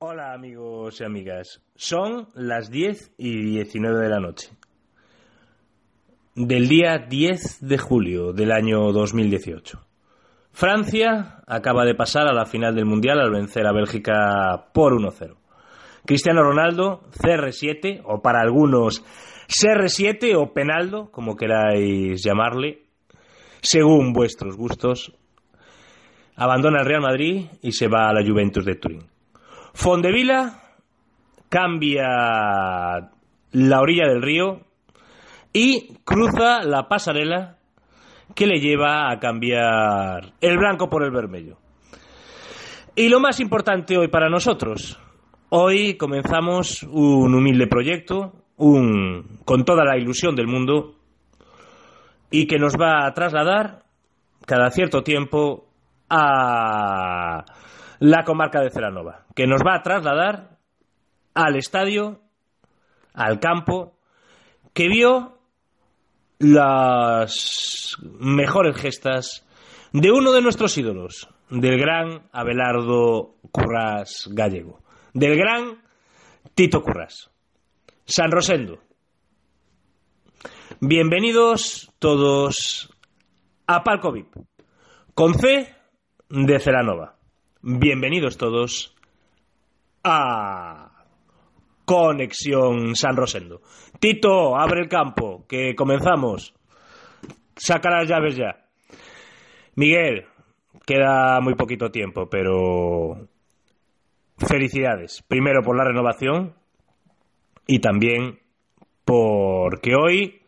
Hola amigos y amigas, son las 10 y 19 de la noche del día 10 de julio del año 2018. Francia acaba de pasar a la final del Mundial al vencer a Bélgica por 1-0. Cristiano Ronaldo, CR7, o para algunos CR7 o Penaldo, como queráis llamarle, según vuestros gustos, abandona el Real Madrid y se va a la Juventus de Turín. Fondevila cambia la orilla del río y cruza la pasarela que le lleva a cambiar el blanco por el vermelho. Y lo más importante hoy para nosotros, hoy comenzamos un humilde proyecto, un, con toda la ilusión del mundo, y que nos va a trasladar cada cierto tiempo a la comarca de Celanova, que nos va a trasladar al estadio, al campo, que vio las mejores gestas de uno de nuestros ídolos, del gran Abelardo Currás Gallego, del gran Tito Currás. San Rosendo. Bienvenidos todos a Palco VIP, con C de Celanova. Bienvenidos todos a Conexión San Rosendo. Tito, abre el campo, que comenzamos. Saca las llaves ya. Miguel, queda muy poquito tiempo, pero felicidades. Primero por la renovación y también porque hoy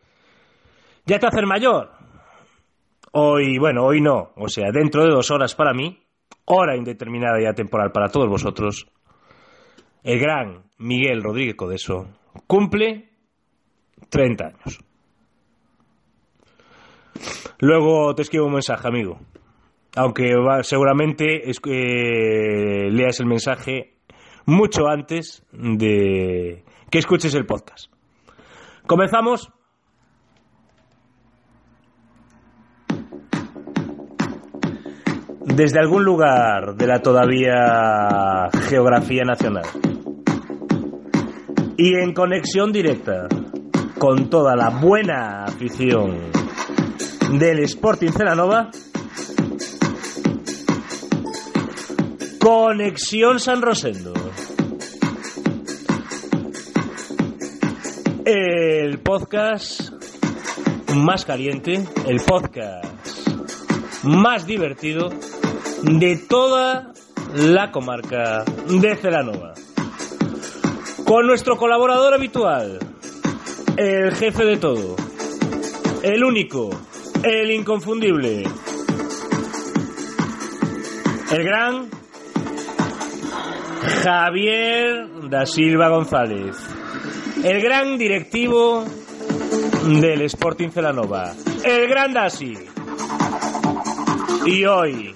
ya te haces mayor. Hoy, bueno, hoy no. O sea, dentro de dos horas para mí, hora indeterminada y atemporal para todos vosotros, el gran Miguel Rodríguez Codeso cumple 30 años. Luego te escribo un mensaje, amigo. Aunque seguramente es- eh, leas el mensaje mucho antes de que escuches el podcast. Comenzamos. Desde algún lugar de la todavía geografía nacional y en conexión directa con toda la buena afición del Sporting Celanova, Conexión San Rosendo. El podcast más caliente, el podcast más divertido de toda la comarca de Celanova. Con nuestro colaborador habitual, el jefe de todo, el único, el inconfundible, el gran Javier da Silva González, el gran directivo del Sporting Celanova, el gran Dasi. Y hoy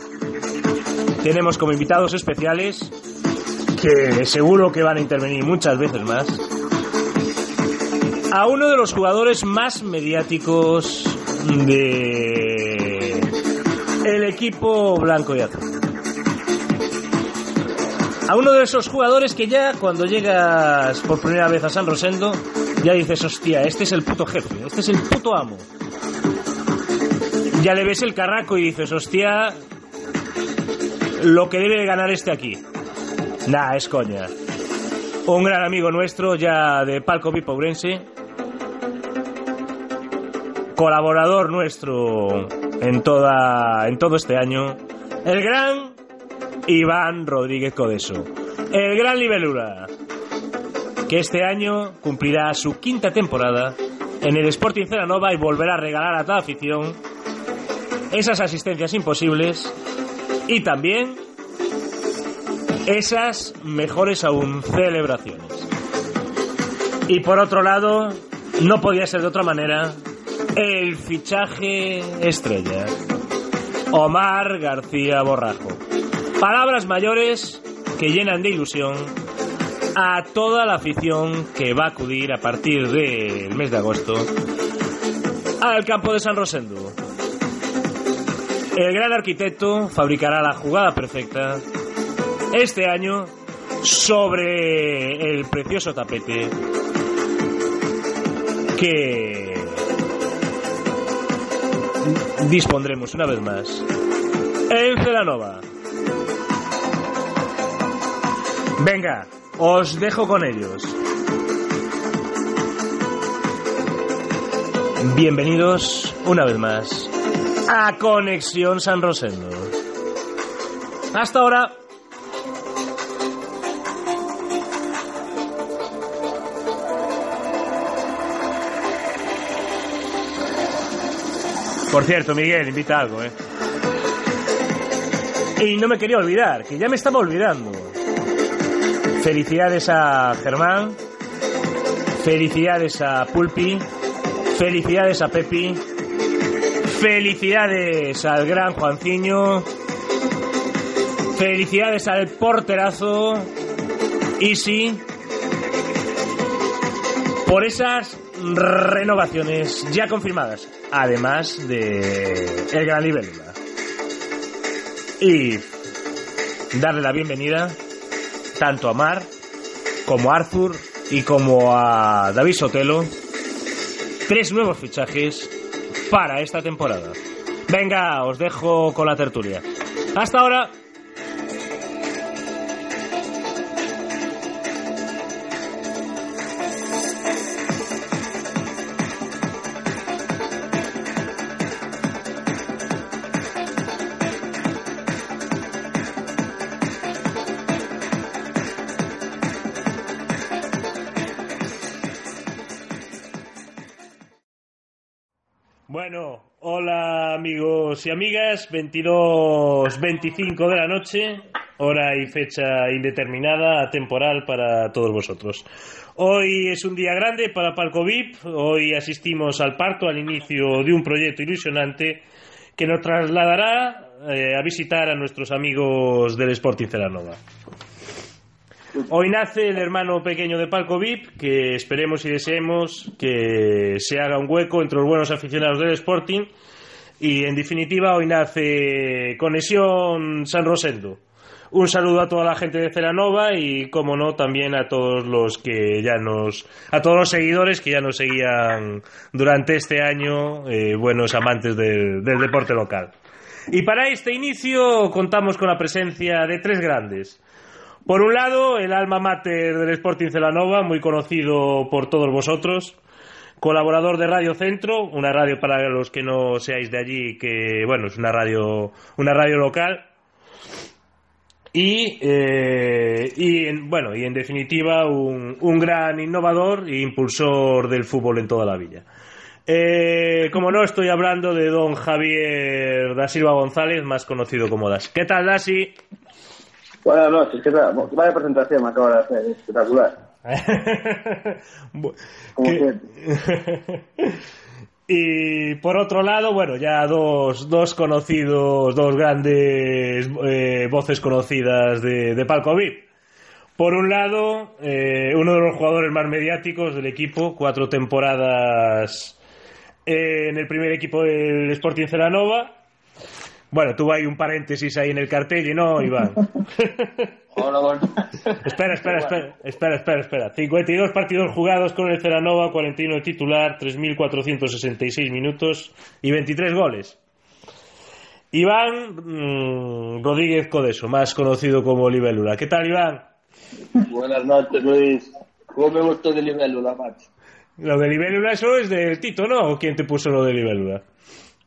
tenemos como invitados especiales, que seguro que van a intervenir muchas veces más, a uno de los jugadores más mediáticos de el equipo blanco y azul. A uno de esos jugadores que ya cuando llegas por primera vez a San Rosendo, ya dices, hostia, este es el puto jefe, este es el puto amo. Ya le ves el carraco y dices, hostia, lo que debe de ganar este aquí. Nah, es coña. Un gran amigo nuestro ya de Palco Pipourense, colaborador nuestro en toda en todo este año, el gran Iván Rodríguez Codeso, el gran Libelula, que este año cumplirá su quinta temporada en el Sporting Celanova y volverá a regalar a toda afición esas asistencias imposibles y también esas mejores aún celebraciones. Y por otro lado, no podía ser de otra manera, el fichaje estrella, Omar García Borrajo. Palabras mayores que llenan de ilusión a toda la afición que va a acudir a partir del mes de agosto al campo de San Rosendo. El gran arquitecto fabricará la jugada perfecta este año sobre el precioso tapete que dispondremos una vez más en Celanova. Venga, os dejo con ellos. Bienvenidos una vez más a Conexión San Rosendo. Hasta ahora. Por cierto, Miguel, invita algo, ¿eh? Y no me quería olvidar, que ya me estaba olvidando. Felicidades a Germán, felicidades a Pulpi, felicidades a Pepi, felicidades al gran Juanciño, felicidades al porterazo Easy por esas renovaciones ya confirmadas, además de el gran Libélula. Y darle la bienvenida tanto a Mar como a Arthur y como a David Sotelo. Tres nuevos fichajes para esta temporada. Venga, os dejo con la tertulia. Hasta ahora. Y amigas, 22.25 de la noche, hora y fecha indeterminada, temporal para todos vosotros. Hoy es un día grande para Palco VIP, hoy asistimos al parto, al inicio de un proyecto ilusionante que nos trasladará eh, a visitar a nuestros amigos del Sporting Celanova. Hoy nace el hermano pequeño de Palco VIP, que esperemos y deseemos que se haga un hueco entre los buenos aficionados del Sporting. Y en definitiva, hoy nace Conexión San Rosendo. Un saludo a toda la gente de Celanova y, como no, también a todos los que ya nos. a todos los seguidores que ya nos seguían durante este año, eh, buenos amantes del, del deporte local. Y para este inicio contamos con la presencia de tres grandes. Por un lado, el alma mater del Sporting Celanova, muy conocido por todos vosotros, colaborador de Radio Centro, una radio para los que no seáis de allí, que bueno, es una radio, una radio local. Y, eh, y en, bueno, y en definitiva, un, un gran innovador e impulsor del fútbol en toda la villa. Eh, como no, estoy hablando de don Javier da Silva González, más conocido como Das. ¿Qué tal, Dasi? Buenas noches, ¿qué tal? Vaya presentación me acabo de hacer, espectacular. Y por otro lado, bueno, ya dos, dos conocidos, dos grandes eh, voces conocidas de, de Palco VIP. Por un lado, eh, uno de los jugadores más mediáticos del equipo, cuatro temporadas en el primer equipo del Sporting Celanova. Bueno, tuvo ahí un paréntesis ahí en el cartel y no, Iván. Hola. Espera, espera, espera, espera, espera, espera. 52 partidos jugados con el Celanova, 41 de titular, 3.466 minutos y 23 goles. Iván mm, Rodríguez Codeso, más conocido como Libélula. ¿Qué tal, Iván? Buenas noches, Luis. ¿Cómo me gustó de Libélula, macho? Lo de Libélula, eso es del Tito, ¿no? ¿O quién te puso lo de Libélula?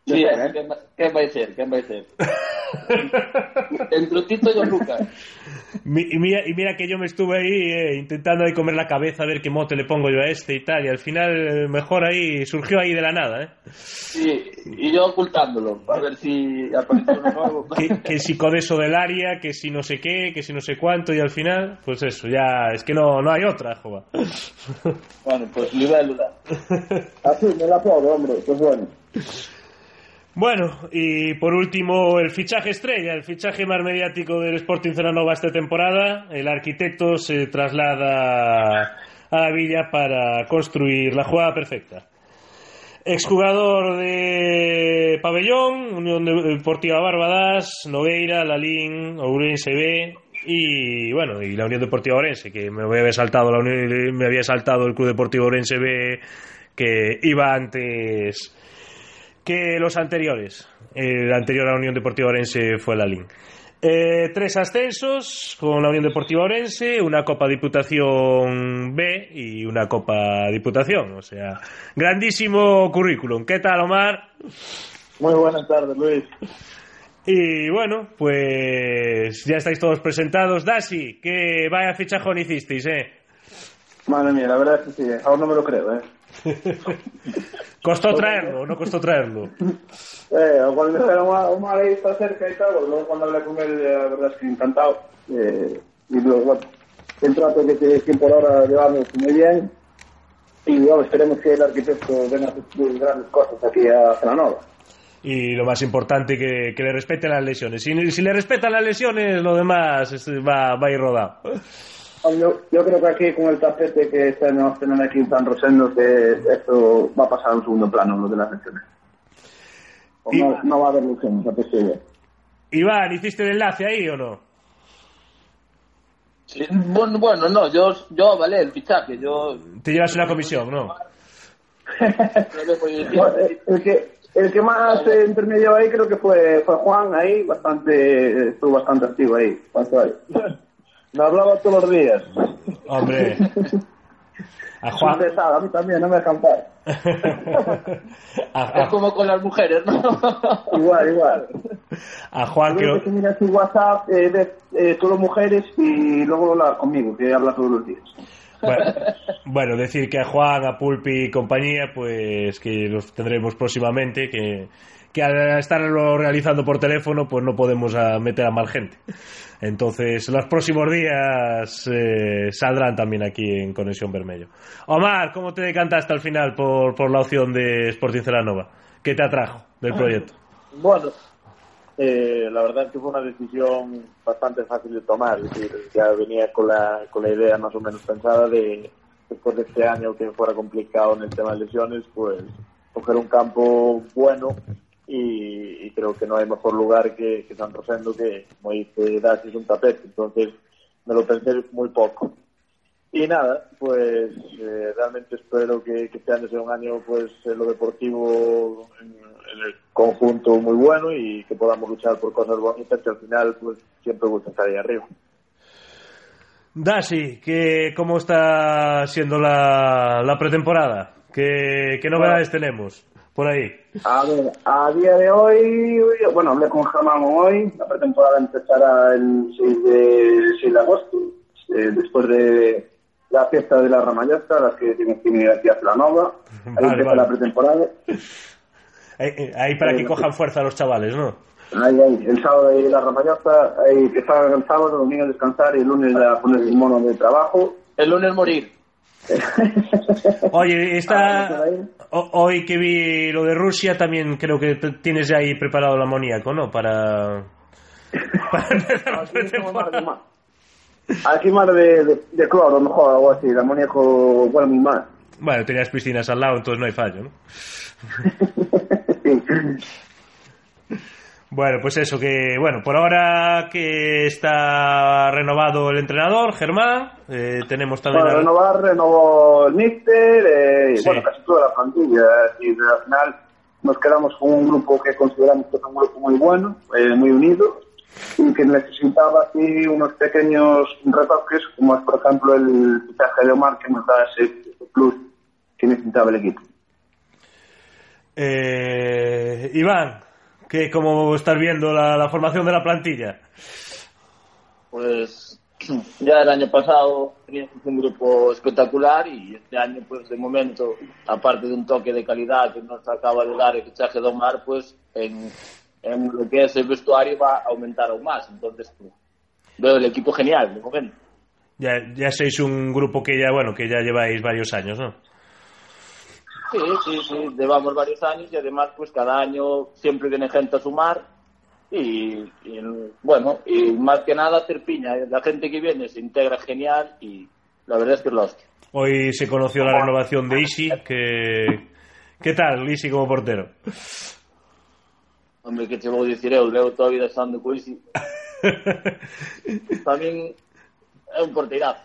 Sí, ¿eh? ¿qué, va- ¿qué va a ser? ¿Qué va a ser? Entre Tito y Lucas. Mi- y, mira, y mira que yo me estuve ahí eh, intentando ahí comer la cabeza a ver qué mote le pongo yo a este y tal, y al final eh, mejor ahí surgió ahí de la nada, ¿eh? Sí, y yo ocultándolo, a ver si aparece uno nuevo. que, que si Codeso del área, que si no sé qué, que si no sé cuánto, y al final, pues eso, ya es que no, no hay otra, jova. Bueno, pues Libélula. Así, me la pongo, hombre, pues bueno. Bueno, y por último, el fichaje estrella, el fichaje más mediático del Sporting Celanova esta temporada. El arquitecto se traslada a la villa para construir la jugada perfecta. Exjugador de Pabellón, Unión Deportiva Barbadas, Nogueira, Lalín, Ourense B y bueno, y la Unión Deportiva Orense, que me había saltado la Unión- me había saltado el Club Deportivo Orense B que iba antes que los anteriores. El anterior a la Unión Deportiva Orense fue la LIN. Eh, tres ascensos con la Unión Deportiva Orense, una Copa Diputación B y una Copa Diputación. O sea, grandísimo currículum. ¿Qué tal, Omar? Muy buenas tardes, Luis. Y bueno, pues ya estáis todos presentados. Dasi, que vaya fichajón hicisteis, ¿eh? Madre mía, la verdad es que sí, aún no me lo creo, ¿eh? ¿Costó traerlo no costó traerlo? Eh, cuando "Ah, Omar ahí está cerca y tal, pues luego cuando hablé con él, la verdad es que encantado. Eh, y luego, bueno, el trato que, que, por ahora llevamos muy bien. Y bueno, esperemos que el arquitecto venga a hacer grandes cosas aquí a Celanova. Y lo más importante, que, que le respeten las lesiones. Si, si le respetan las lesiones, lo demás va, va a ir rodado. Yo, yo creo que aquí con el tapete que estamos teniendo aquí tan Rosendo, que esto va a pasar a un segundo plano, lo de las lesiones. O Y- No, no va a haber lesiones, a pesar de- Iván, ¿hiciste el enlace ahí o no? Sí, bueno, bueno, no, yo, yo avalé el fichaje, yo Te llevas una comisión, ¿no? eh, el que el que más eh, intermedio ahí creo que fue fue Juan ahí bastante estuvo bastante activo ahí ¿Cuánto hay? me hablaba todos los días Hombre. A Juan pesado a mí también no me dejan Es como con las mujeres, ¿no? igual igual a Juan Creo que que. mira su WhatsApp eh, de eh, solo mujeres y luego habla conmigo que habla todos los días Bueno, bueno, decir que a Juan, a Pulpi y compañía, pues que los tendremos próximamente, que, que al estarlo realizando por teléfono, pues no podemos ah, meter a más gente. Entonces, los próximos días eh, saldrán también aquí en Conexión Vermelho. Omar, ¿cómo te decantaste al final por, por la opción de Sporting Celanova? ¿Qué te atrajo del proyecto? Bueno, eh, la verdad es que fue una decisión bastante fácil de tomar. Es decir, ya venía con la, con la idea más o menos pensada de, después de este año que fuera complicado en el tema de lesiones, pues coger un campo bueno y, y creo que no hay mejor lugar que, que San Rosendo que, como dice es un tapete. Entonces me lo pensé muy poco. Y nada, pues eh, realmente espero que, que este año sea un año pues en lo deportivo en, en el conjunto muy bueno y que podamos luchar por cosas bonitas que al final pues siempre gusta estar ahí arriba. Dasi, que, ¿cómo está siendo la, la pretemporada? ¿Qué, qué novedades tenemos por ahí? A ver, a día de hoy, bueno, hablé con Germán hoy, la pretemporada empezará el 6 de, 6 de agosto, eh, después de la fiesta de la Ramayasta, las que tienen que venir aquí a Planova, ahí Vale, empieza vale. la pretemporada, Ahí, ahí para que cojan fuerza los chavales, ¿no? ahí, ahí, el sábado ahí la Ramayasta, ahí que salgan el sábado, el domingo descansar y el lunes a poner el mono de trabajo. El lunes morir. Oye, Ah, está ho- hoy que vi lo de Rusia también creo que tienes ya ahí preparado el amoníaco, ¿no? Para para empezar la Aquí más de Aquí más de, de, de cloro, a lo mejor, algo así, el amoníaco huele muy mal. Bueno, tenías piscinas al lado, entonces no hay fallo, ¿no? Sí. Bueno, pues eso, que bueno, por ahora que está renovado el entrenador, Germán, eh, tenemos también... Bueno, renovar, renovó el míster, eh, Sí. bueno, casi toda la plantilla. Y al final nos quedamos con un grupo que consideramos que es un grupo muy bueno, eh, muy unido, y que necesitaba así unos pequeños retoques, como es, por ejemplo, el fichaje de Omar, que nos da ese plus que necesitaba el equipo. Eh, Iván, que ¿cómo estás viendo la, la formación de la plantilla? Pues ya el año pasado teníamos un grupo espectacular y este año, pues de momento, aparte de un toque de calidad que nos acaba de dar el fichaje de Omar, pues en, en lo que es el vestuario va a aumentar aún más. Entonces, pues, veo el equipo genial de momento. Ya, ya sois un grupo que ya, bueno, que ya lleváis varios años, ¿no? Sí, sí, sí, llevamos varios años y además pues cada año siempre viene gente a sumar y, y, bueno, y más que nada hacer piña. La gente que viene se integra genial y la verdad es que es la hostia. Hoy se conoció la renovación de Isi, que... ¿Qué tal, Isi, como portero? Hombre, que te vou dicir eu, levo toda a vida estando co Isi. tamén é un porteirazo.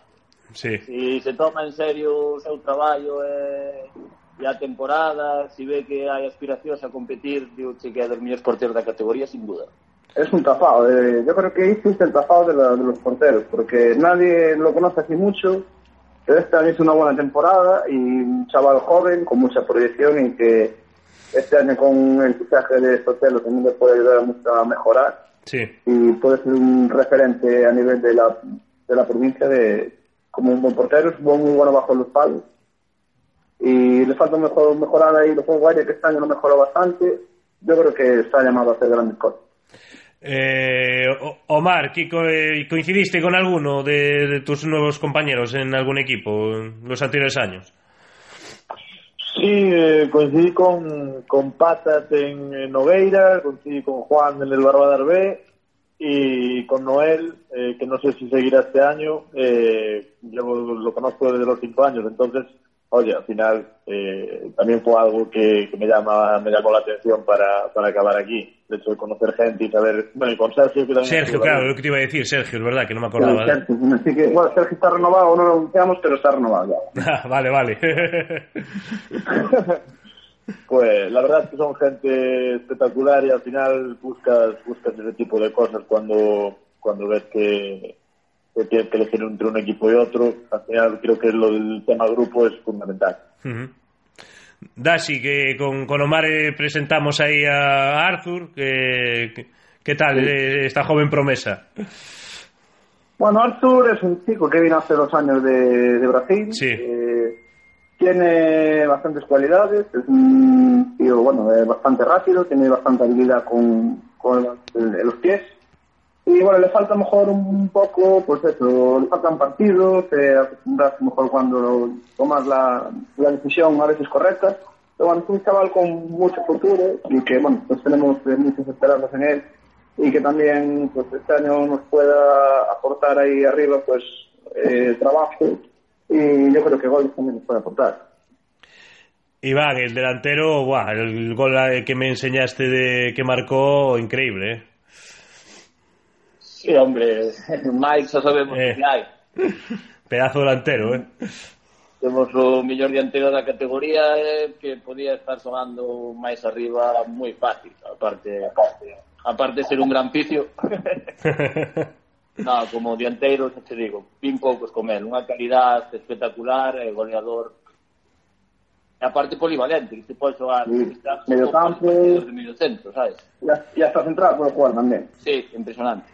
Sí. Si se toma en serio o seu traballo e, e a temporada, si ve que hai aspiracións a competir, digo que é dos mellores porteros da categoría, sin duda. Es un tapado. eh, yo creo que hiciste el tapado de, la- de los porteros, porque nadie lo conoce así mucho. Pero este año hizo una buena temporada y un chaval joven con mucha proyección y que este año con el fichaje de Sotelo también le puede ayudar mucho a mejorar Sí. y puede ser un referente a nivel de la, de la provincia de como un buen portero, es buen- muy bueno bajo los palos. Y le falta mejor, mejorar ahí los juegos aéreos que este año lo mejoró bastante. Yo creo que está llamado a hacer grandes cosas. Eh, Omar, ¿qué co- eh, ¿coincidiste con alguno de, de tus nuevos compañeros en algún equipo en los anteriores años? Sí, eh, coincidí con, con Patas en, en Nogueira, coincidí con Juan en el Barbadar B y con Noel, eh, que no sé si seguirá este año, eh, yo lo conozco desde los cinco años, entonces, oye, al final eh, también fue algo que, que me llama me llamó la atención para, para acabar aquí. De hecho, de conocer gente y saber, bueno, y con Sergio, que también Sergio, claro, lo que te iba a decir, Sergio, es verdad que no me acordaba. Claro, Sergio, así que, bueno, Sergio está renovado, no lo anunciamos, pero está renovado ya. Ah, vale, vale. Pues la verdad es que son gente espectacular y al final buscas buscas ese tipo de cosas cuando cuando ves que, que tienes que elegir entre un equipo y otro. Al final creo que lo del tema grupo es fundamental. Ujú. Dashi, que con, con Omar eh, presentamos ahí a Arthur. Que, que- ¿Qué tal eh, esta joven promesa? Bueno, Arthur es un chico que vino hace dos años de, de Brasil. Sí. Eh, tiene bastantes cualidades, es un tío, bueno, eh, bastante rápido, tiene bastante habilidad con, con los pies. Y bueno, le falta mejor un poco, pues eso, le faltan partidos, eh, acostumbrarse mejor cuando tomas la, la decisión a veces correcta. Pero bueno, es un chaval con mucho futuro y que, bueno, pues tenemos eh, muchas esperanzas en él y que también, pues este año nos pueda aportar ahí arriba, pues, eh, trabajo y yo creo que goles también nos puede aportar. Iván, el delantero, el gol eh, que me enseñaste de que marcó, increíble, ¿eh? Sí, hombre, Mike, xa sabemos eh, que hai. Pedazo delantero, eh? Temos o mellor dianteiro da categoría eh, que podía estar sonando máis arriba moi fácil, aparte, aparte, aparte de ser un gran picio. no, como dianteiro, xa te digo, pin poucos con él, unha calidad espectacular, eh, goleador e aparte polivalente, que se pode xogar sí. medio campo, medio centro, sabes? E hasta central pode jugar tamén. Sí, impresionante.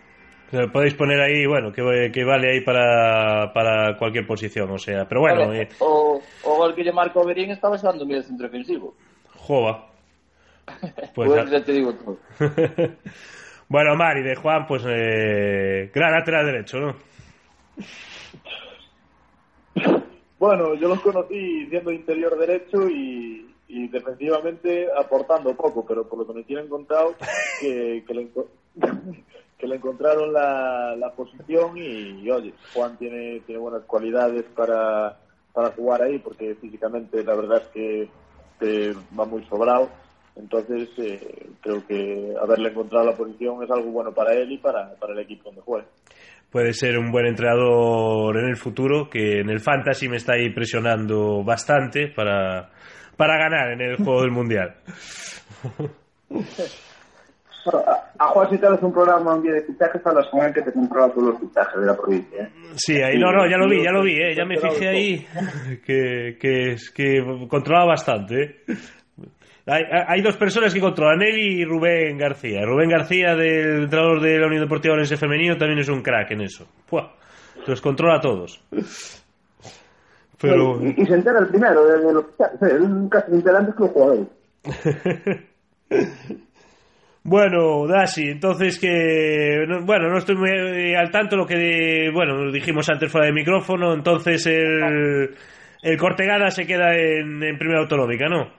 Lo podéis poner ahí, bueno, que, que vale ahí para, para cualquier posición, o sea, pero bueno, Vale, eh, o, o gol que lle marca o Berín estaba xogando medio centro defensivo. jova. Pues, Pues, ya te digo todo. bueno, Mari, de Juan, pues eh, gran lateral derecho, ¿no? Bueno, yo los conocí siendo interior derecho y, y defensivamente aportando poco, pero por lo que me tienen contado, que, que, le, que le encontraron la, la posición y, y, oye, Juan tiene, tiene buenas cualidades para, para jugar ahí, porque físicamente la verdad es que, que va muy sobrado. Entonces, eh, creo que haberle encontrado la posición es algo bueno para él y para, para el equipo donde juegue. Puede ser un buen entrenador en el futuro, que en el Fantasy me está ahí presionando bastante para, para ganar en el juego del Mundial. A, Juan si te haces un programa un día de fichajes, hablas con él que te controla todos los fichajes de la provincia. ¿eh? Sí, ahí no, no, ya lo vi, ya lo vi, eh, ya me fijé ahí que, que, que controlaba bastante. eh. Hay, hay dos personas que controlan, él y Rubén García. Rubén García, del entrenador de la Unión Deportiva Orense Femenino, también es un crack en eso. ¡Fua! Los controla a todos. Pero... Y, y se entera el primero de, de los casi se entera antes que los jugadores. Bueno, Dashi, entonces que... no- Bueno, no estoy muy eh, al tanto lo que... bueno, dijimos antes fuera de micrófono, entonces el... El Cortegada se queda en, en Primera Autonómica, ¿no?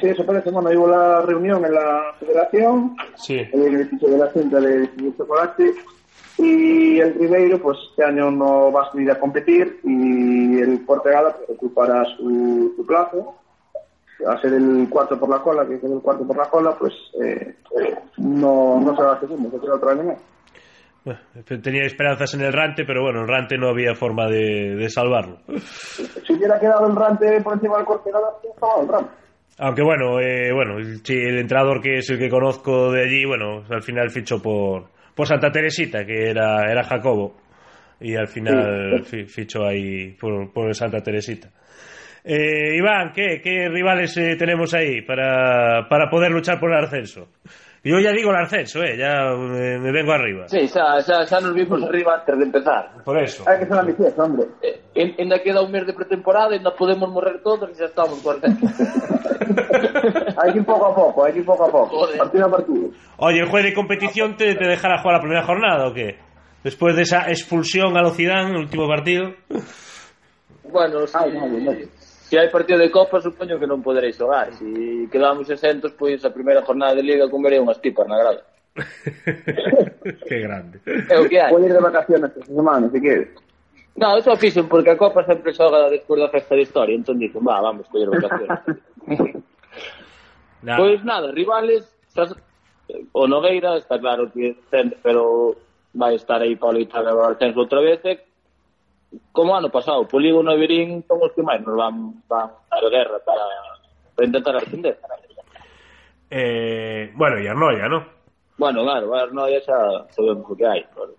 Sí, eso parece. Bueno, hubo la reunión en la federación, Sí. en el edificio de la Junta de, Chocolate, y el Ribeiro, pues este año no va a salir a competir, y el Portegada pues, ocupará su, su plazo. A ser el cuarto por la cola, que es el cuarto por la cola, pues eh, eh, no, no se va a segundo, se queda otra vez tenía esperanzas en el Rante, pero bueno, el Rante no había forma de, de salvarlo. Si hubiera quedado el Rante por encima del corte, estaba el Rante. Aunque bueno, eh, bueno, el, el entrenador que es el que conozco de allí, bueno, al final fichó por, por Santa Teresita, que era, era Jacobo, y al final fi- fichó ahí por, por Santa Teresita. Eh, Iván, ¿qué, qué rivales eh, tenemos ahí para, para poder luchar por el ascenso? Yo ya digo el ascenso, eh, ya me, me vengo arriba. Sí, xa, xa, xa nos vimos arriba antes de empezar. Por eso. Hay que ser ambicioso, hombre. Eh, en- Ainda queda un mes de pretemporada, ainda podemos morrer todos e xa estamos. Hay que ir poco a poco, hay que ir poco a poco. Joder. Partido a partido. Oye, ¿el juez de competición te, te dejará jugar la primera jornada o qué? Después de esa expulsión a Locidán, el último partido. Bueno, si, Ai, vale, vale. se hai partido de Copa, supoño que non poderéis xogar. Se quedamos exentos, pois a primeira jornada de Liga comeré unhas pipas na grada. que grande. É o que hai. Pode ir de vacaciones esta semana, se queres. No, eso fixen, porque a Copa sempre xoga despois da festa de historia, entón dicen, va, vamos, coller vacaciones. nah. Pois nada, rivales, xa, o Nogueira está claro que sempre, pero vai estar aí para loitar o Ascenso outra vez, e como ano pasado, Polígono e Verín son os que máis nos van, van a dar guerra para, para intentar ascender. eh, bueno, y Arnoya, ¿no? Bueno, claro, Arnoia xa sabemos o que hai. Claro.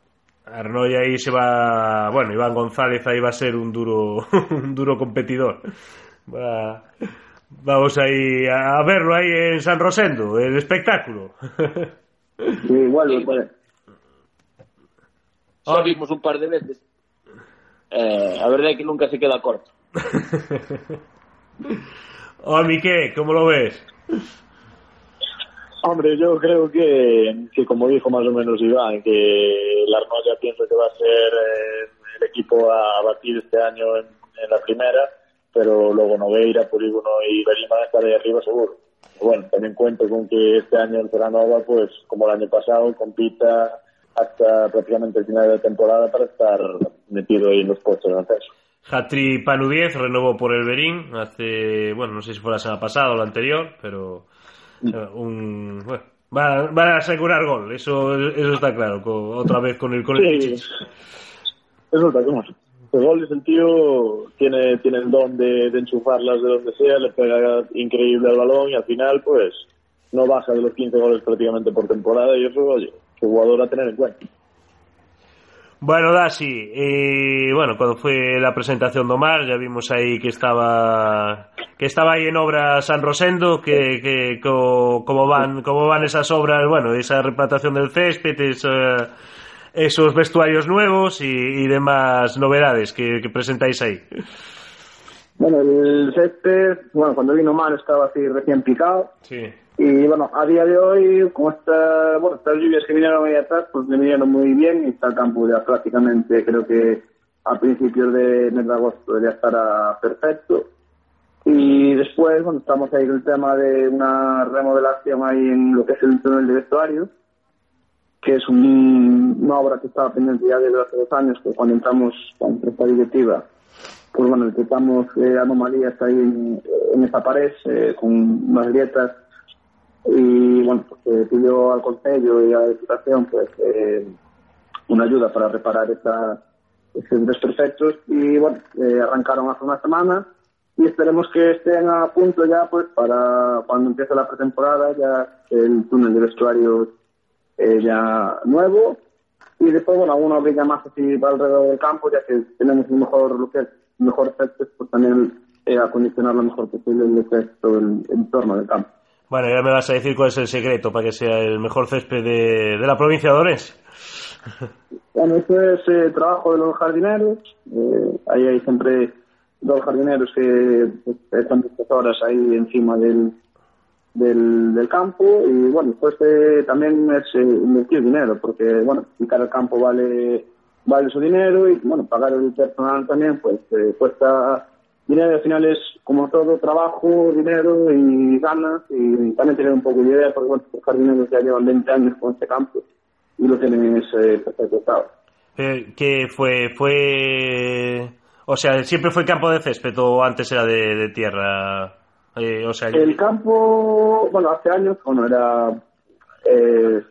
Arnoya ahí se va. Bueno, Iván González ahí va a ser un duro, un duro competidor. Va- vamos ahí a verlo ahí en San Rosendo, el espectáculo. Sí, igual, pues. Só vimos un par de veces. Eh, a verdade é que nunca se queda corto. oh, Miqué, ¿cómo lo ves? Hombre, yo creo que, que como dijo más o menos Iván, que la Arnoya pienso que va a ser eh, el equipo a batir este año en, en la primera, pero luego Nogueira, Polígono y Berín van a estar ahí arriba seguro. Bueno, también cuento con que este año el Ceranova, pues como el año pasado, compita hasta prácticamente el final de la temporada para estar metido ahí en los puestos de ascenso. Hatri Panu 10 renovó por el Berín hace, bueno, no sé si fue la semana pasada o la anterior, pero eh, un, bueno, va, van a asegurar gol, eso, eso está claro, con- otra vez con el, con el Sí. Eso está claro. Los goles el tío tiene, tiene el don de, de enchufarlas de donde sea, le pega increíble al balón y al final pues no baja de los 15 goles prácticamente por temporada y eso, oye, es jugador a tener en cuenta. Bueno, Dasi, y bueno, cuando fue la presentación de Omar, ya vimos ahí que estaba que estaba ahí en obra San Rosendo, que, que co- van cómo van esas obras, bueno, esa replantación del césped, esa- esos vestuarios nuevos y, y demás novedades que, que presentáis ahí. Bueno, el césped, bueno, cuando vino mal estaba así recién picado. Sí. Y bueno, a día de hoy, con esta, bueno, estas lluvias que vinieron ahí atrás, pues me vinieron muy bien y está el campo ya prácticamente, creo que a principios de mes de agosto ya estará perfecto. Y después, bueno, estamos ahí con el tema de una remodelación ahí en lo que es el túnel de vestuario, que es un- una obra que estaba pendiente ya desde hace dos años, que cuando entramos con esta directiva, pues bueno, detectamos eh, anomalías ahí en, en esa pared, eh, con unas grietas y bueno, pues pidió al Consejo y a la Diputación pues eh, una ayuda para reparar esta, esos desperfectos y bueno, eh, arrancaron hace una semana. Y esperemos que estén a punto ya pues para cuando empiece la pretemporada ya el túnel de vestuario eh, ya nuevo. Y después bueno orilla más así alrededor del campo ya que tenemos un mejor lo que es mejor césped pues también eh, acondicionar lo mejor posible el todo el entorno del campo Bueno, ya me vas a decir cuál es el secreto para que sea el mejor césped de, de la provincia de Orense. Bueno, esto es eh, trabajo de los jardineros. Eh, ahí hay siempre dos jardineros que pues, están muchas horas ahí encima del, del, del campo. Y bueno, pues eh, también es eh, invertir dinero, porque bueno, el campo vale vale su dinero y bueno, pagar el personal también pues eh, cuesta dinero. Al final es como todo, trabajo, dinero y ganas y también tener un poco de idea, porque bueno, los jardineros ya llevan 20 años con este campo y lo tienen en ese perfecto estado. Eh, que fue, fue, o sea, siempre fue campo de césped o antes era de, de tierra. Eh, o sea, El campo, bueno, hace años, bueno, era eh,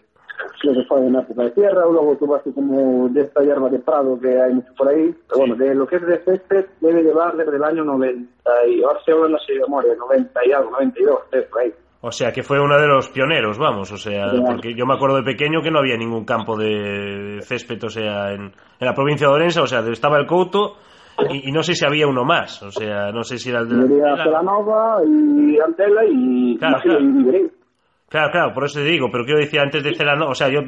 lo que fue en época de tierra, o luego tuvo así como de esta hierba de prado que hay mucho por ahí. Pero bueno, de lo que es de césped debe llevar desde el año 90 y ahora se habla, no sé de memoria, 90 y algo, 92, eh, por ahí. O sea, que fue uno de los pioneros, vamos, o sea, porque yo me acuerdo de pequeño que no había ningún campo de césped, o sea, en, en la provincia de Orense, o sea, estaba el Couto y, y no sé si había uno más, o sea, no sé si era el de la Antela. Celanova y Antela y Claro, claro. y. Claro, claro, por eso te digo, pero quiero decir antes de Celano, o sea, yo,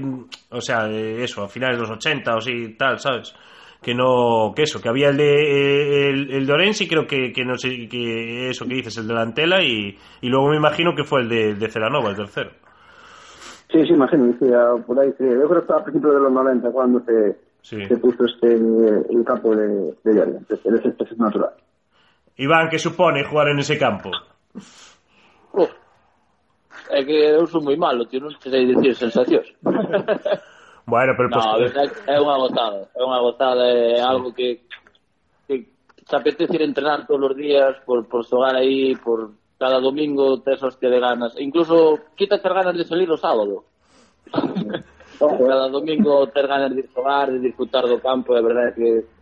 o sea, eso, a finales de los 80 o así, tal, ¿sabes? Que no, que eso, que había el de, el, el de Orense y creo que, que no sé, que eso que dices, el de la Antela y, y luego me imagino que fue el de, de Celanova, el tercero. Sí, sí, imagino, decía, por ahí, sí. Yo creo que estaba a principios de los 90 cuando se, Sí. se puso este, el campo de, de Llano, el césped natural. Iván, ¿qué supone jugar en ese campo? Uf, É que eu sou moi malo, tío, non te sei dicir sensacións. bueno, pero... No, pois- pues... é, é unha gotada, é unha gotada, é sí. algo que, que te apetece ir entrenar todos os días por, por xogar aí, por cada domingo tes hostia que de ganas. Incluso quítate as ganas de salir o sábado. cada domingo ter ganas de xogar, de disfrutar do campo, é verdade que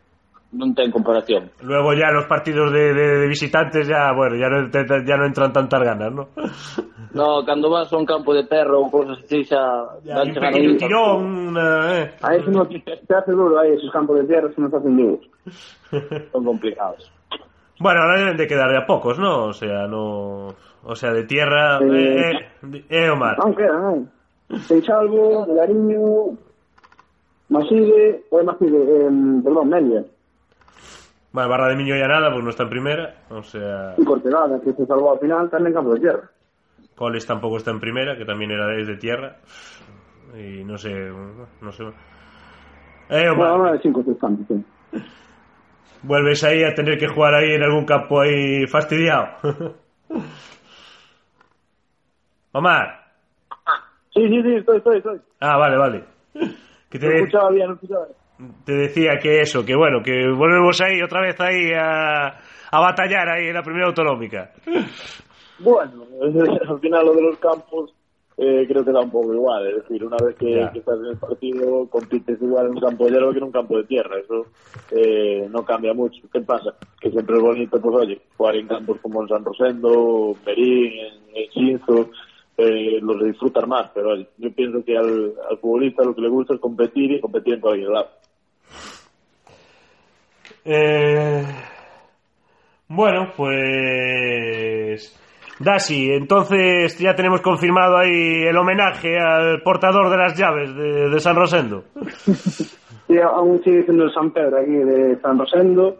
non ten comparación. luego ya los partidos de, de- de visitantes ya, bueno, ya no, te- ya no entran tantas ganas, ¿no? No, cando vas a un campo de terra ou cousas así xa Ya, van un aí. tirón, eh. A eso no te hace duro, ahí esos campos de tierra se nos hacen duros. Son complicados. Bueno, ahora deben de quedar de a pocos, ¿no? O sea, no... O sea, de tierra... Eh, Eh, eh, eh, Omar. Aunque, ¿no? Seixalvo, Gariño, Maside, o Maside, eh, perdón, Melia, Bueno, Barra de Miño ya nada, pues no está en primera. O sea, y Cortegada, que se salvó al final, también campo de tierra. Coles tampoco está en primera, que también era de, de tierra. Y no sé... No sé... Eh, Omar, Bueno, una de cinco sí. vuelves ahí a tener que jugar ahí en algún campo ahí fastidiado. Omar. Sí, sí, sí, estoy, estoy, estoy. Ah, vale, vale. Que No te, escuchaba bien, no escuchaba bien. Te decía que eso, que bueno, que volvemos ahí otra vez ahí a, a batallar ahí en la primera autonómica. Bueno, al final lo de los campos eh, creo que da un poco igual. Es decir, una vez que, estás en el partido, compites igual en un campo de hierba que en un campo de tierra. Eso eh, no cambia mucho. ¿Qué pasa? Que siempre es bonito, pues oye, jugar en campos como en San Rosendo, Merín, en, Cinzo, eh, los disfrutar más. Pero oye, yo pienso que al, al futbolista lo que le gusta es competir y competir en cualquier lado. Eh, bueno, pues... Dasi, entonces ya tenemos confirmado ahí el homenaje al portador de las llaves de, San Rosendo. Sí, aún sigue siendo el San Pedro aquí de San Rosendo.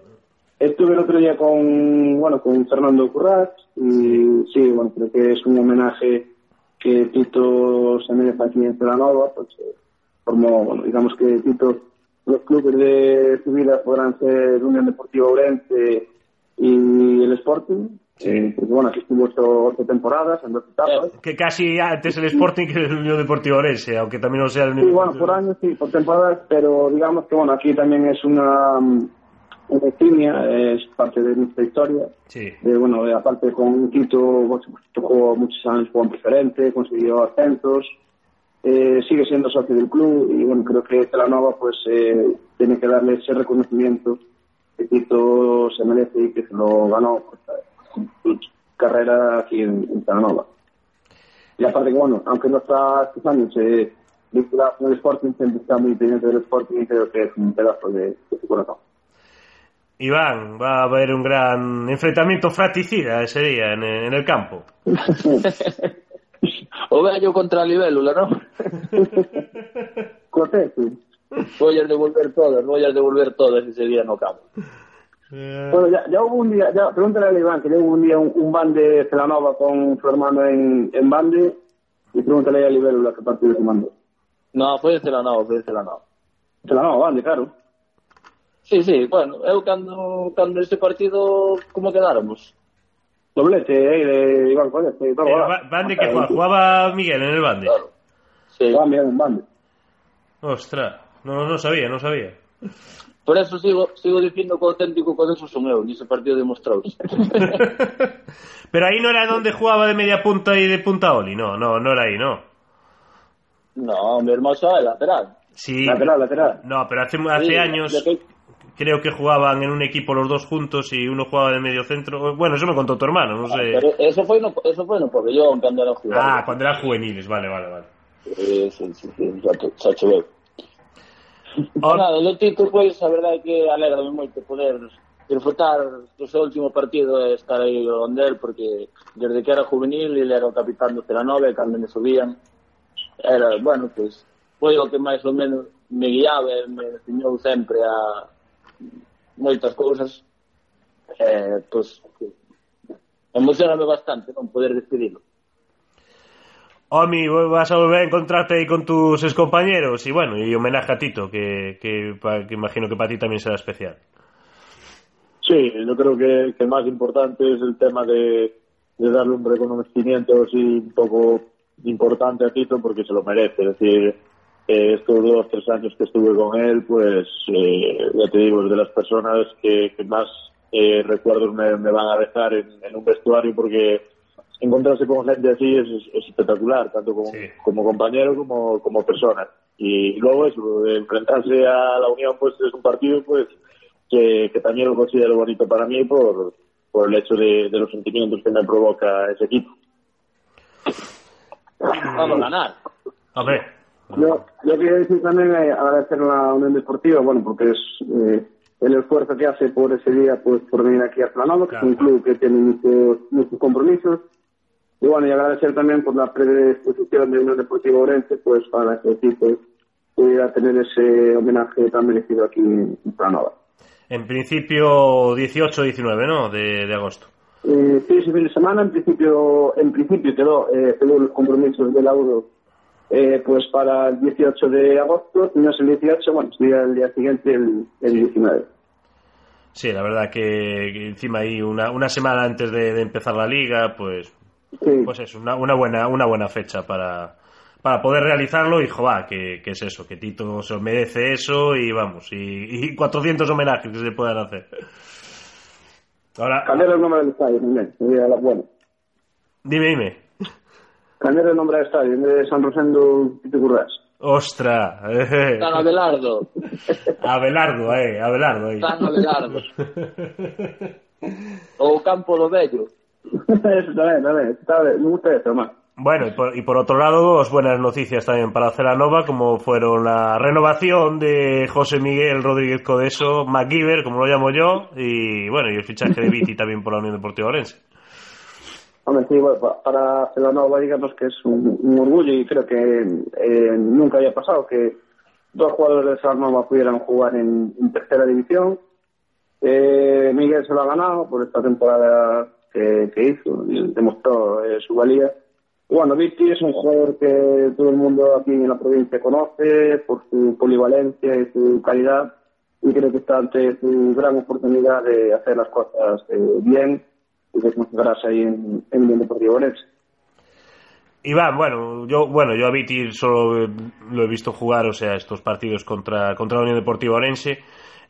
Estuve el otro día con, bueno, con Fernando Currás y sí, bueno, creo que es un homenaje que Tito se merece aquí en Celanova, pues eh, como, bueno, digamos que Tito, los clubes de su vida podrán ser Unión Deportiva Ourense y el Sporting, eh, porque bueno, ocho, ocho temporadas en dos etapas. Que casi antes el Sporting que el Unión Deportivo Orense, aunque también no sea el Sí, Unión bueno, Deportivo por años sí, por temporadas, pero digamos que bueno, aquí también es una, una insignia, es parte de nuestra historia. Sí. De, bueno, aparte con Tito, bueno, tocó muchos años como preferente, consiguió ascensos, eh, sigue siendo socio del club y bueno, creo que Telanova pues eh, tiene que darle ese reconocimiento que Tito se merece y que se lo ganó pues, con su carrera aquí en, en Telanova. Y aparte que bueno, aunque no está estos años eh, vinculado con el Sporting, siempre está muy pendiente del Sporting y creo que es un pedazo de, de su corazón. Iván, va a haber un gran enfrentamiento fratricida ese día en, en el campo. o vello contra a libélula, non? Cotece. Voy a devolver todas, voy a devolver todas ese día no cabo. Yeah. Bueno, ya, ya hubo un día, ya, pregúntale a Iván, que ya hubo un día un, un bande Celanova con su hermano en, en bande, y pregúntale a Libélula qué partido se mandó. No, foi de Celanova, foi de Celanova. Celanova, bande, claro. Sí, sí, bueno, eu cando, cando este partido, como quedáramos? Doblete, eh, de Iván todo, ¿Bande que jugaba? ¿Jugaba Miguel en el bande? Claro. Sí. Ah, mira, en bande. Ostras, no, no sabía, no sabía. Por eso sigo, sigo dicindo que o auténtico con eso son eu, nese partido demostrouse. Pero ahí no era donde jugaba de media punta y de punta Oli, no, no, no era ahí, no. No, mi hermoso es lateral. Sí. Lateral, lateral. No, pero hace, hace Sí, años de creo que jugaban en un equipo los dos juntos y uno jugaba de medio centro. Bueno, eso me contó tu hermano, no ah, sé. Pero eso fue no, eso fue no porque yo cuando era juvenil. Ah, cuando eran juveniles, vale, vale, vale. Sí, sí, sí, sí, Sacho ben. Or... Nada, o Tito, pois, pues, a verdade é que alegrame moito poder disfrutar do seu último partido e estar aí onde él, porque desde que era juvenil, ele era o capitán do Ceranove, cando me subían, era, bueno, pois, pues, foi o que máis ou menos me guiaba e me enseñou sempre a, moitas cousas, eh, pois, emocioname bastante non poder despedilo. Omi, vas a volver a encontrarte ahí con tus excompañeros y bueno, y homenaje a Tito, que, que, imagino que para ti también será especial. Sí, yo creo que, que el más importante es el tema de, de darle un reconocimiento así un poco importante a Tito porque se lo merece. Es decir, eh, estos dos, tres años que estuve con él, pues eh, ya te digo, es de las personas que, que más eh, recuerdos me, me van a dejar en, en un vestuario porque encontrarse con gente así es, es- es espectacular, tanto como, Sí. como compañero como, como persona. Y luego eso, de enfrentarse a la Unión, pues es un partido pues que, que también lo considero bonito para mí por, por el hecho de, de los sentimientos que me provoca ese equipo. Vamos a ganar. Hombre, Yo, yo quería decir también eh, agradecer a la Unión Deportiva, bueno, porque es eh, el esfuerzo que hace por ese día, pues por venir aquí a Planova, que es un club que tiene muchos, muchos compromisos. Y bueno, y agradecer también por la predisposición de Unión Deportiva Orense, pues para que el equipo pudiera tener ese homenaje tan merecido aquí en Planova. en principio 18-19, ¿no? De, de agosto. Eh, sí, ese fin de semana, en principio, en principio quedó, eh, quedó los compromisos del Euro eh, pues para el 18 de agosto, si no es el 18, bueno, sería el día siguiente, el, el 19. Sí, la verdad que, encima ahí una, una semana antes de, de empezar la liga, pues Sí, pues es una, una buena una buena fecha para, para poder realizarlo y joder, que, que es eso, que Tito se merece eso y vamos, y, y 400 homenajes que se puedan hacer. Ahora, cambiar el nombre del estadio también, sería la- bueno. dime, dime. Cambiar el nombre del estadio, en vez de San Rosendo Currás. Ostra, eh, San Abelardo. Abelardo, eh, Abelardo ahí. San Abelardo. O Campo do Bello. eso también, también, está bien, me gusta eso más. Bueno, y por, y por otro lado, dos buenas noticias también para Celanova, como fueron la renovación de José Miguel Rodríguez Codeso, MacGyver, como lo llamo yo, y bueno, y el fichaje de Viti también por la Unión Deportiva Orense. Hombre, sí, bueno, pa- para Celanova digamos que es un, orgullo y creo que eh, nunca había pasado que dos jugadores de Celanova pudieran jugar en, tercera división. Eh, Miguel se lo ha ganado por esta temporada que, hizo y demostró eh, su valía. Bueno, Viti es un jugador que todo el mundo aquí en la provincia conoce por su polivalencia y su calidad y creo que está ante su gran oportunidad de hacer las cosas eh, bien y de consagrarse ahí en, en el Deportivo Orense. Iván, bueno, yo, bueno, yo a Viti solo eh, lo he visto jugar, o sea, estos partidos contra, contra la Unión Deportiva Orense.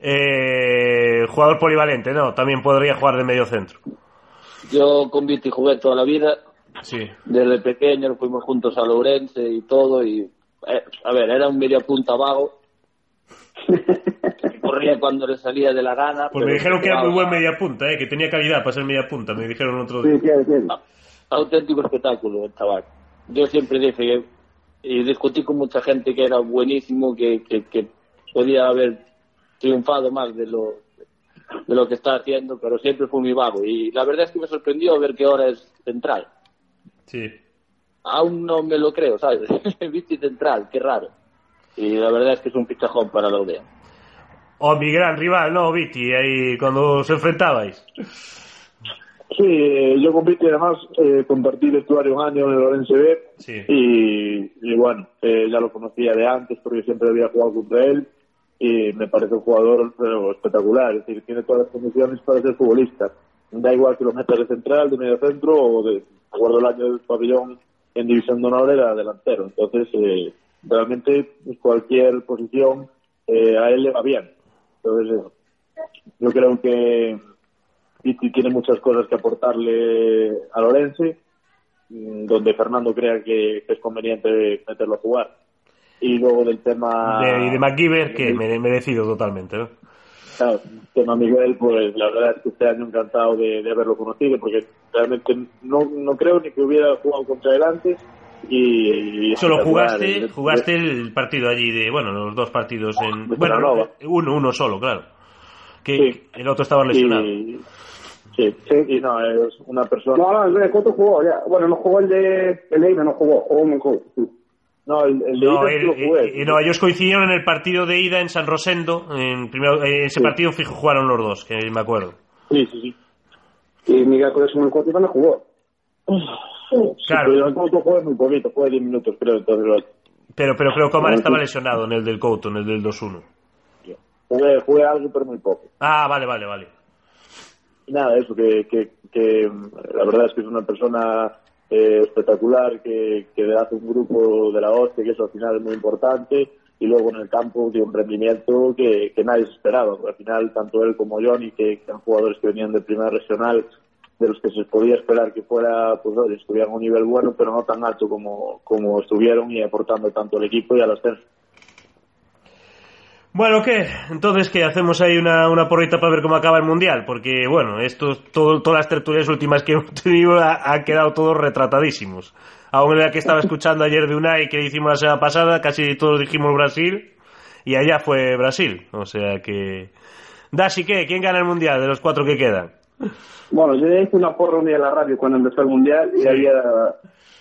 Eh, jugador polivalente, ¿no? También podría jugar de medio centro. Yo con Viti jugué toda la vida. Sí. Desde pequeño fuimos juntos a Lourense y todo. Y, eh, a ver, era un media punta vago. Corría cuando le salía de la gana. Pues me dijeron que era muy buen media punta, ¿eh? que tenía calidad para ser media punta, me dijeron otro Sí, día. sí, sí. Auténtico espectáculo el chaval. Yo siempre dije que, y discutí con mucha gente que era buenísimo, que, que, que podía haber triunfado más de lo, de lo que está haciendo, pero siempre fue muy vago. Y la verdad es que me sorprendió ver que ahora es central. Sí. Aún no me lo creo, ¿sabes? Viti central, qué raro. Y la verdad es que es un fichajón para la UDEA. O mi gran rival, ¿no? Viti, ahí cuando os enfrentabais. Sí, eh, yo con Viti además eh, compartí vestuario un año en el Orense B Sí. y, y bueno, eh, ya lo conocía de antes porque siempre había jugado contra él y me parece un jugador pero espectacular, es decir, tiene todas las condiciones para ser futbolista. Da igual que lo metas de central, de medio centro o de, recuerdo el año del pabellón en División de Honor era delantero, entonces eh, realmente cualquier posición eh, a él le va bien. Entonces eh, yo creo que Viti tiene muchas cosas que aportarle a Lorense, mm, donde Fernando crea que, que es conveniente meterlo a jugar. y luego del tema... De, y de MacGyver, que me, merecido totalmente, ¿no? Claro, el tema Miguel, pues la verdad es que este año encantado de, de haberlo conocido, porque realmente no, no creo ni que hubiera jugado contra él antes, y, solo jugaste jugaste el partido allí de bueno los dos partidos en bueno uno uno solo claro que el otro estaba lesionado sí, sí, y no es una persona no no el de Coto jugó ya bueno no jugó el de el no jugó jugó. No, el, el de no, ida el, lo jugué. eh, no, ellos coincidieron en el partido de ida en San Rosendo. En primero, eh, ese Sí. partido fijo jugaron los dos, que me acuerdo. Sí, sí, sí. y Miguel con eso en el Coto no Claro. Sí, pero el Couto jugué muy poquito, jugué 10 minutos creo, entonces lo- Pero, pero creo que Omar Ah, estaba lesionado en el del Couto, en el del 2-1. jugué, jugué algo pero muy poco. Ah, vale, vale, vale. Y nada, eso, que, que, que la verdad es que es una persona eh, espectacular, que, que hace un grupo de la hostia, que eso al final es muy importante, y luego en el campo tiene un rendimiento que, que nadie se esperaba, porque al final tanto él como Johnny, que, que eran jugadores que venían de primera regional, de los que se podía esperar que fuera, pues oye, estuvieran a un nivel bueno, pero no tan alto como, como estuvieron y aportando tanto al equipo y al ascenso. Bueno, ¿qué? Entonces, ¿qué? Hacemos ahí una, una porrita para ver cómo acaba el Mundial. Porque, bueno, esto, todo, todas las tertulias últimas que hemos tenido ha- han quedado todos retratadísimos. Aún en la que estaba escuchando ayer de Unai que hicimos la semana pasada, casi todos dijimos Brasil. Y allá fue Brasil. O sea que... Dashi, ¿qué? ¿Quién gana el Mundial de los cuatro que quedan? Bueno, yo hice una porra un día en la radio cuando empezó el Mundial y había...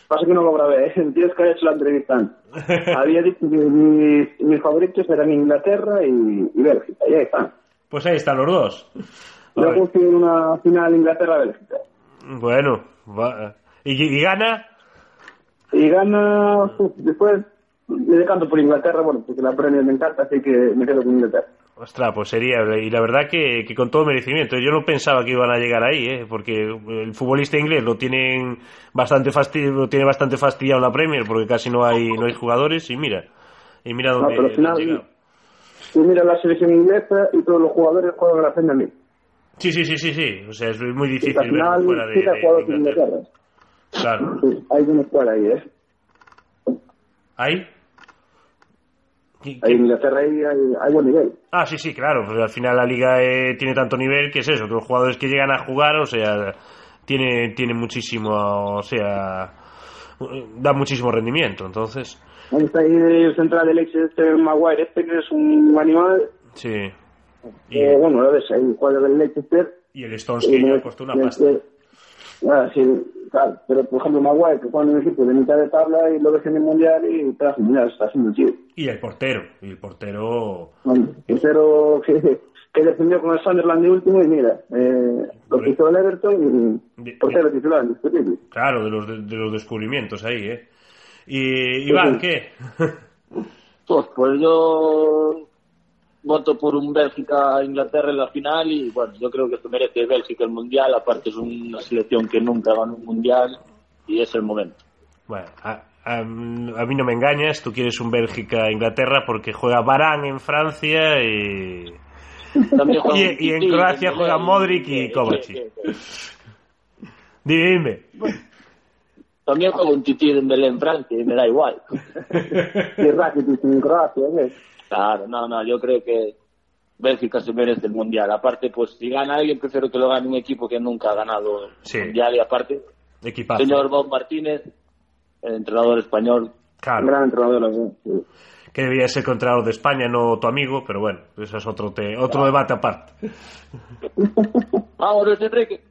Pasa que no lo grabé, ¿eh? tienes que haber hecho la entrevista había dicho que mis, mis favoritos eran Inglaterra y, y Bélgica, y ahí están. Pues ahí están los dos. Yo puse una final Inglaterra-Bélgica. Bueno, va- ¿Y, y gana? Y gana... después me decanto por Inglaterra, bueno, porque la Premier me encanta, así que me quedo con Inglaterra. Ostras, pues sería, y la verdad que, que con todo merecimiento. Yo no pensaba que iban a llegar ahí, ¿eh? porque el futbolista inglés lo tienen bastante fasti- lo tiene bastante fastidiado en la Premier, porque casi no hay no hay jugadores y mira, y mira No, dónde, pero al final, tú miras la selección inglesa y todos los jugadores juegan en la Premier League. Sí, sí, sí, sí, sí. O sea, es muy difícil al final, fuera de, de Inglaterra. Inglaterra. Claro. Sí, hay una escuela ahí, ¿eh? ¿Ahí? ¿Qui- Ahí en Inglaterra hay, hay buen nivel. Ah, sí, sí, claro. Pues al final la liga eh, tiene tanto nivel que es eso, que los jugadores que llegan a jugar, o sea, tiene, tiene muchísimo, o sea, da muchísimo rendimiento. Entonces, Ahí está ahí el central del Leicester Maguire, este que es un animal. sí. Y, Eh, bueno, lo ves, ahí juega del Leicester. y el Stones que ya costó una pasta. Ah, sí, claro. Pero por ejemplo, Maguire, que juega en un equipo de mitad de tabla y lo ves en el mundial y das un mundial, está haciendo chido. Y el portero. Y el portero. Bueno, Tercero que, que defendió con el Sunderland de último y mira, eh, lo que hizo el Everton y De- portero titular, indiscutible. Claro, de los, de, de los descubrimientos ahí, ¿eh? Y Iván, ¿qué? Pues, pues yo voto por un Bélgica-Inglaterra en la final y bueno, yo creo que se merece Bélgica el Mundial, aparte es una selección que nunca ganó un Mundial y es el momento. bueno, a, a- a mí no me engañas, tú quieres un Bélgica-Inglaterra porque juega Barán en Francia y... También juega Y- un y en Croacia juegan Modric y Kovacic. Dime, dime. También juega un Titi de Belén en Francia y me da igual. Y Rakitic en Croacia, ¿ves? Claro, no, no, yo creo que Bélgica se merece el Mundial. Aparte, pues si gana alguien, prefiero que lo gane un equipo que nunca ha ganado Sí. el Mundial. Y aparte, Equipazo. señor Bob Martínez, el entrenador español, Claro, Gran entrenador, ¿eh? Sí. que debía ser contralor de España, no tu amigo, pero bueno, eso es otro, te- otro debate aparte. Vamos, Luis Enrique.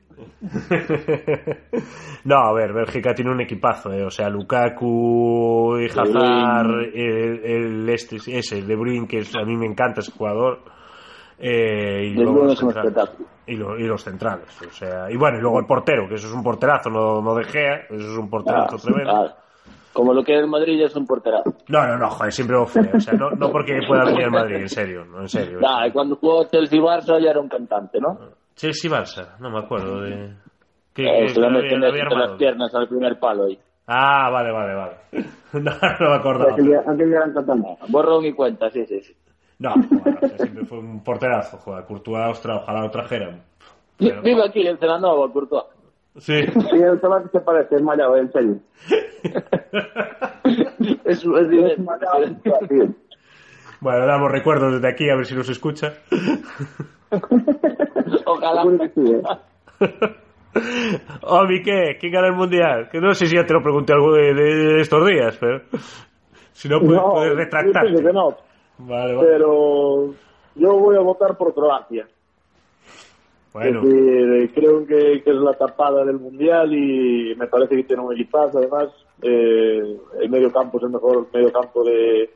no, a ver, Bélgica tiene un equipazo, ¿eh? o sea, Lukaku y Hazard, el, el este, ese, el De Bruyne, que es- a mí me encanta ese jugador. eh, y, luego los centrales. y, lo- y los centrales, o sea, y bueno, y luego el portero, que eso es un porterazo, no, no de Gea, eso es un porterazo Ah, tremendo. claro. Como lo que es el Madrid ya es un porterazo. No, no, no, joder, siempre lo fue, o sea, no, no porque pueda venir al Madrid, en serio, no, en serio. Nah, cuando jugó Chelsea-Barça ya era un cantante, ¿no? Chelsea-Barça, no me acuerdo de... que- Eh, que- se la que había entre las piernas al primer palo ahí. Ah, vale, vale, vale. No, no me acordaba. Día eran cantando. Borrón y cuenta, sí, sí, sí. No, bueno, o sea, siempre fue un porterazo, joder. Courtois, ojalá lo trajeran. Pero- Vive aquí en Celanova, Courtois. Sí. Sí, el tomate se parece, es mallado, en serio. Es, es Es. Bueno, damos recuerdos desde aquí a ver si nos escucha. Ojalá. ¿eh? Omi, ¿qué? ¿Quién gana el mundial? Que no sé si ya te lo pregunté algo de, de estos días, pero. Si no, puedes, No, puedes retractarte. que no, Vale, vale. pero yo voy a votar por Croacia. Bueno, Es decir, creo que, que es la tapada del mundial y me parece que tiene un equipazo. Además, eh, el medio campo es el mejor medio campo de,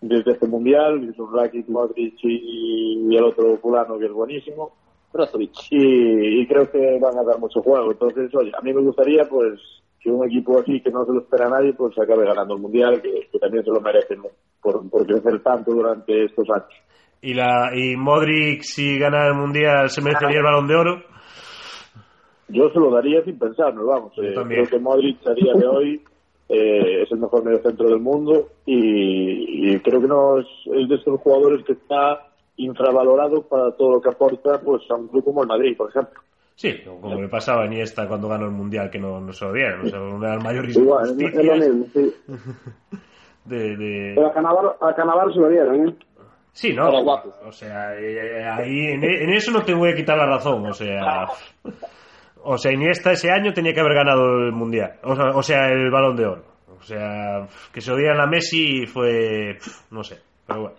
de este mundial. Son Rakic, Modric y, y el otro fulano que es buenísimo. Brozovic. Y, y creo que van a dar mucho juego. Entonces, oye, a mí me gustaría pues que un equipo así que no se lo espera a nadie pues acabe ganando el mundial, que, que también se lo merecen ¿no? por, por crecer tanto durante estos años. y, la, y Modric, si gana el mundial, se merecería el balón de oro. Yo se lo daría sin pensarlo, vamos. Yo Eh, también. creo que Modric a día de hoy eh, es el mejor mediocentro del mundo y, y creo que no es, es de estos jugadores que está infravalorado para todo lo que aporta pues a un club como el Madrid, por ejemplo. Sí, como le pasaba a Iniesta cuando ganó el mundial, que no, no se lo dieron. O sea, una de las mayores Igual, es, lo mismo, sí. de, de- Pero a Canavar, a Canavar se lo dieron, ¿eh? Sí, ¿no? O sea, eh, ahí en, en eso no te voy a quitar la razón. O sea, o sea, Iniesta ese año tenía que haber ganado el mundial. O sea, o sea, el balón de oro. O sea, que se lo dieran a Messi fue. No sé, pero bueno.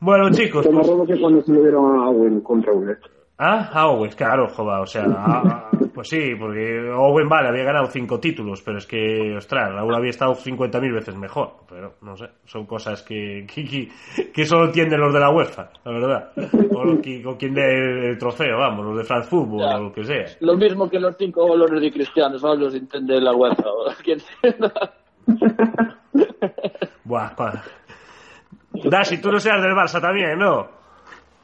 Bueno, chicos. Que me pues- acuerdo que cuando dieron a Owen contra Ulet. Ah, a Owen, claro, joder, o sea, a- a- pues sí, porque Owen vale, había ganado cinco títulos, pero es que, ostras, Raúl había estado 50.000 veces mejor, pero no sé, son cosas que, que, que- que solo entienden los de la UEFA, la verdad, o, lo que- o quien dé el trofeo, vamos, los de France Football Ya. o lo que sea. Lo mismo que los cinco valores de Cristiano, solo los entiende la UEFA. o quien sea. Buah, Dasi, tú no seas del Barça también, ¿no?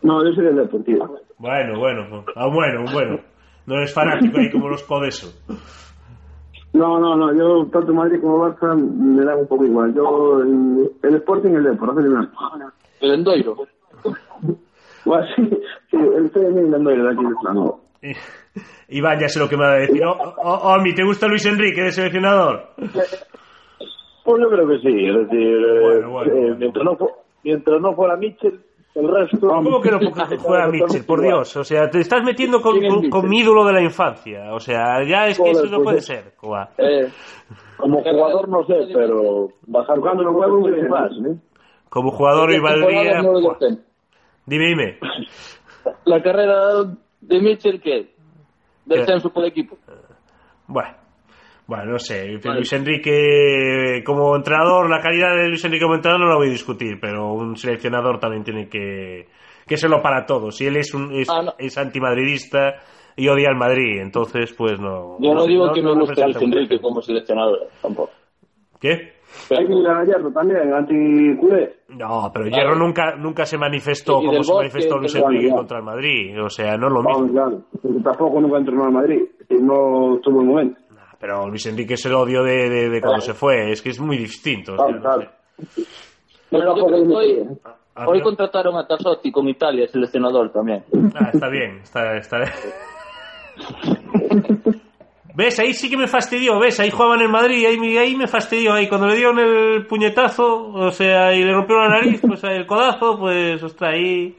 No, yo soy del Deportivo. Bueno, bueno, ah, bueno, bueno, no eres fanático ahí como los Codeso. No, no, no, yo tanto Madrid como Barça me da un poco igual. Yo, el, el Sporting y el Depor, hace una. El Endoiro. Bueno, sí, sí, el estoy mirando de aquí de plano. Y- Iván, ya sé lo que me va a decir. Oh, oh, oh, ¿te gusta Luis Enrique de seleccionador? Pues yo creo que sí, es decir, eh, Bueno, bueno, eh, bueno. Mientras, no mientras no fuera Mitchell, el resto... ¿Cómo que no juega Mitchell? Por Dios, o sea, te estás metiendo con, ¿Quién es con- con mi ídolo de la infancia. O sea, ya es que eso no pues puede ser. Coa. Eh, Como jugador no sé, pero bajar Jugando cuando los no huevos, juego sí. más, ¿eh? Como jugador y valdría... no. Dime, dime. La carrera de Mitchell, ¿qué? ¿Qué? Descenso por equipo. Bueno, bueno, no sé. Vale. Luis Enrique como entrenador, la calidad de Luis Enrique como entrenador no la voy a discutir, pero un seleccionador también tiene que, que serlo para todos. Si él es, un, es, Ah, no. es antimadridista y odia al Madrid, entonces pues no... Yo no digo que me no guste Luis. Enrique como seleccionador, tampoco. ¿Qué? Hay que ir a Gallardo también, anti-culé. No, pero Claro. Hierro nunca, nunca se manifestó como se manifestó Luis Enrique contra el Madrid. O sea, no es lo mismo. Claro. Tampoco nunca entrenó en Madrid. No tuvo el momento. Pero Luis Enrique es el odio de, de- de cuando se fue. Es que es muy distinto. o sea, no sé. Que tampoco hoy, Ah, contrataron a Tassotti con Italia, seleccionador también. Ah, está bien. Está, está... ¿Ves? Ahí sí que me fastidió. ¿Ves? Ahí jugaban en Madrid. Ahí, me- ahí me fastidió. Ahí cuando le dieron el puñetazo, o sea, y le rompió la nariz, pues el codazo, pues, ostras, ahí.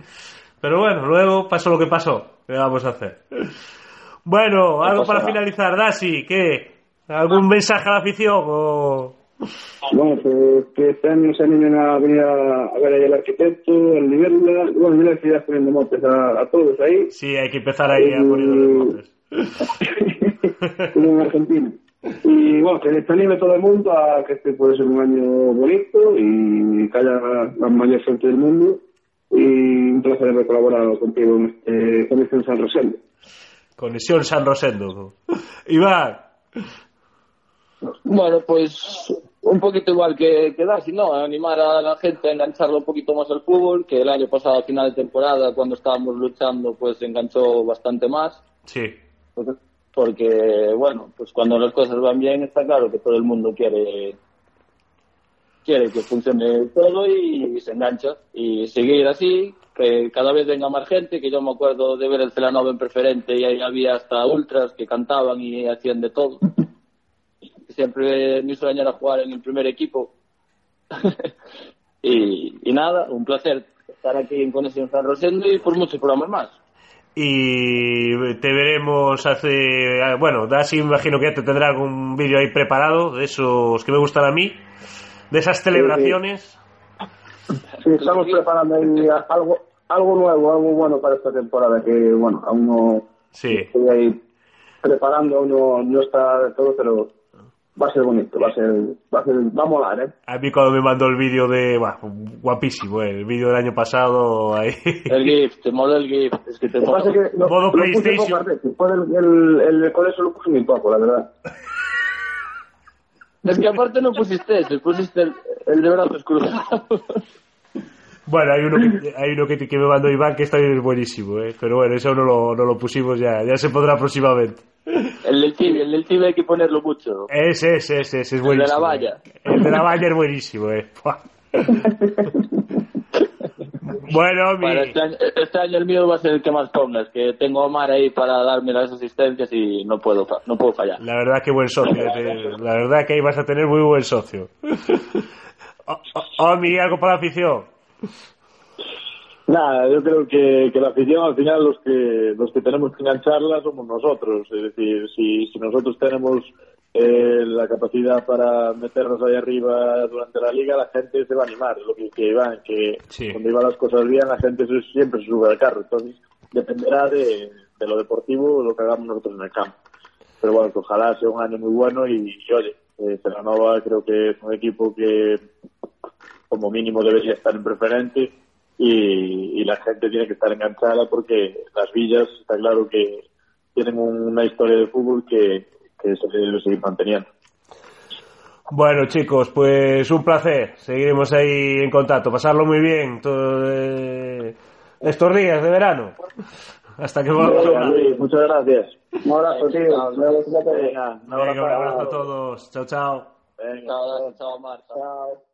Pero bueno, luego pasó lo que pasó. ¿Qué vamos a hacer? Bueno, algo para finalizar. Dasi, ¿qué? ¿Algún mensaje a la afición o...? Bueno, pues que este año se animen a venir a, a ver ahí al arquitecto, al nivel, bueno, mira que ya poniendo motes a, a todos ahí, Sí, hay que empezar ahí a poner los motes. como en Argentina. Y bueno, que se anime todo el mundo a que este puede ser un año bonito y que haya la mayor gente del mundo. Y un placer haber colaborado contigo en este, con este San Rosendo. Conexión San Rosendo. Iván, Bueno, pues un poquito igual que, que Darcy, ¿no? Animar a la gente a engancharlo un poquito más al fútbol, que el año pasado, a final de temporada, cuando estábamos luchando, pues enganchó bastante más. sí. Porque, bueno, pues cuando las cosas van bien, está claro que todo el mundo quiere quiere que funcione todo y, se engancha. Y seguir así, que cada vez venga más gente, que yo me acuerdo de ver el Celanova en preferente y ahí había hasta ultras que cantaban y hacían de todo. Siempre mi sueño era jugar en el primer equipo. y, y nada, un placer estar aquí en Conexión San Rosendo y por muchos programas más. Y te veremos hace. Bueno, Dasi imagino que ya te tendrá algún vídeo ahí preparado de esos que me gustan a mí, de esas celebraciones. Sí, estamos preparando ahí algo, algo nuevo, algo bueno para esta temporada que, bueno, aún no Sí. estoy ahí preparando, aún no, no está todo, pero va a ser bonito, va a ser, va a ser, va a molar, ¿eh? A mí cuando me mandó el vídeo de... Buah, guapísimo, eh, el vídeo del año pasado ahí. El GIF, te mola el GIF. Es que te mola. es que lo, Modo lo puse PlayStation. después el, el, el, con eso lo puse muy poco, la verdad. Es que aparte no pusiste ese, pusiste el, el de brazos cruzados. Bueno, hay uno que, hay uno que, que me mandó Iván que está bien buenísimo, eh. Pero bueno, eso no lo, no lo pusimos ya, ya se podrá próximamente. El del tibia, el del tibia hay que ponerlo mucho. Ese, ese, ese, ese es El de buenísimo. la valla. eh. El de la valla es buenísimo, eh. Bueno, mi... Este año, este año el mío va a ser el que más pongas, que tengo a Omar ahí para darme las asistencias y no puedo, no puedo fallar. La verdad que buen socio. eh. La verdad que ahí vas a tener muy buen socio. Oh, oh, Omi, ¿algo para la afición? Nada, yo creo que, que la afición al final los que los que tenemos que engancharla somos nosotros. Es decir, si, si nosotros tenemos eh, la capacidad para meternos ahí arriba durante la liga, la gente se va a animar. Lo que, que Iván, que Sí. cuando iban las cosas bien, la gente se- siempre se sube al carro. Entonces, dependerá de, de lo deportivo lo que hagamos nosotros en el campo. Pero bueno, que ojalá sea un año muy bueno y, y oye, eh, creo que es un equipo que como mínimo debería estar en preferente y, y la gente tiene que estar enganchada porque las villas está claro que tienen una historia de fútbol que, que se debe seguir manteniendo. Bueno, chicos, pues un placer. Seguiremos ahí en contacto. Pasarlo muy bien todo, eh, estos días de verano. Hasta que volvamos a hablar. Muchas gracias. Un abrazo, tío. Venga, un Venga, un abrazo. a todos. Chao, chao. Venga. Chao, chao. Chao. Chao.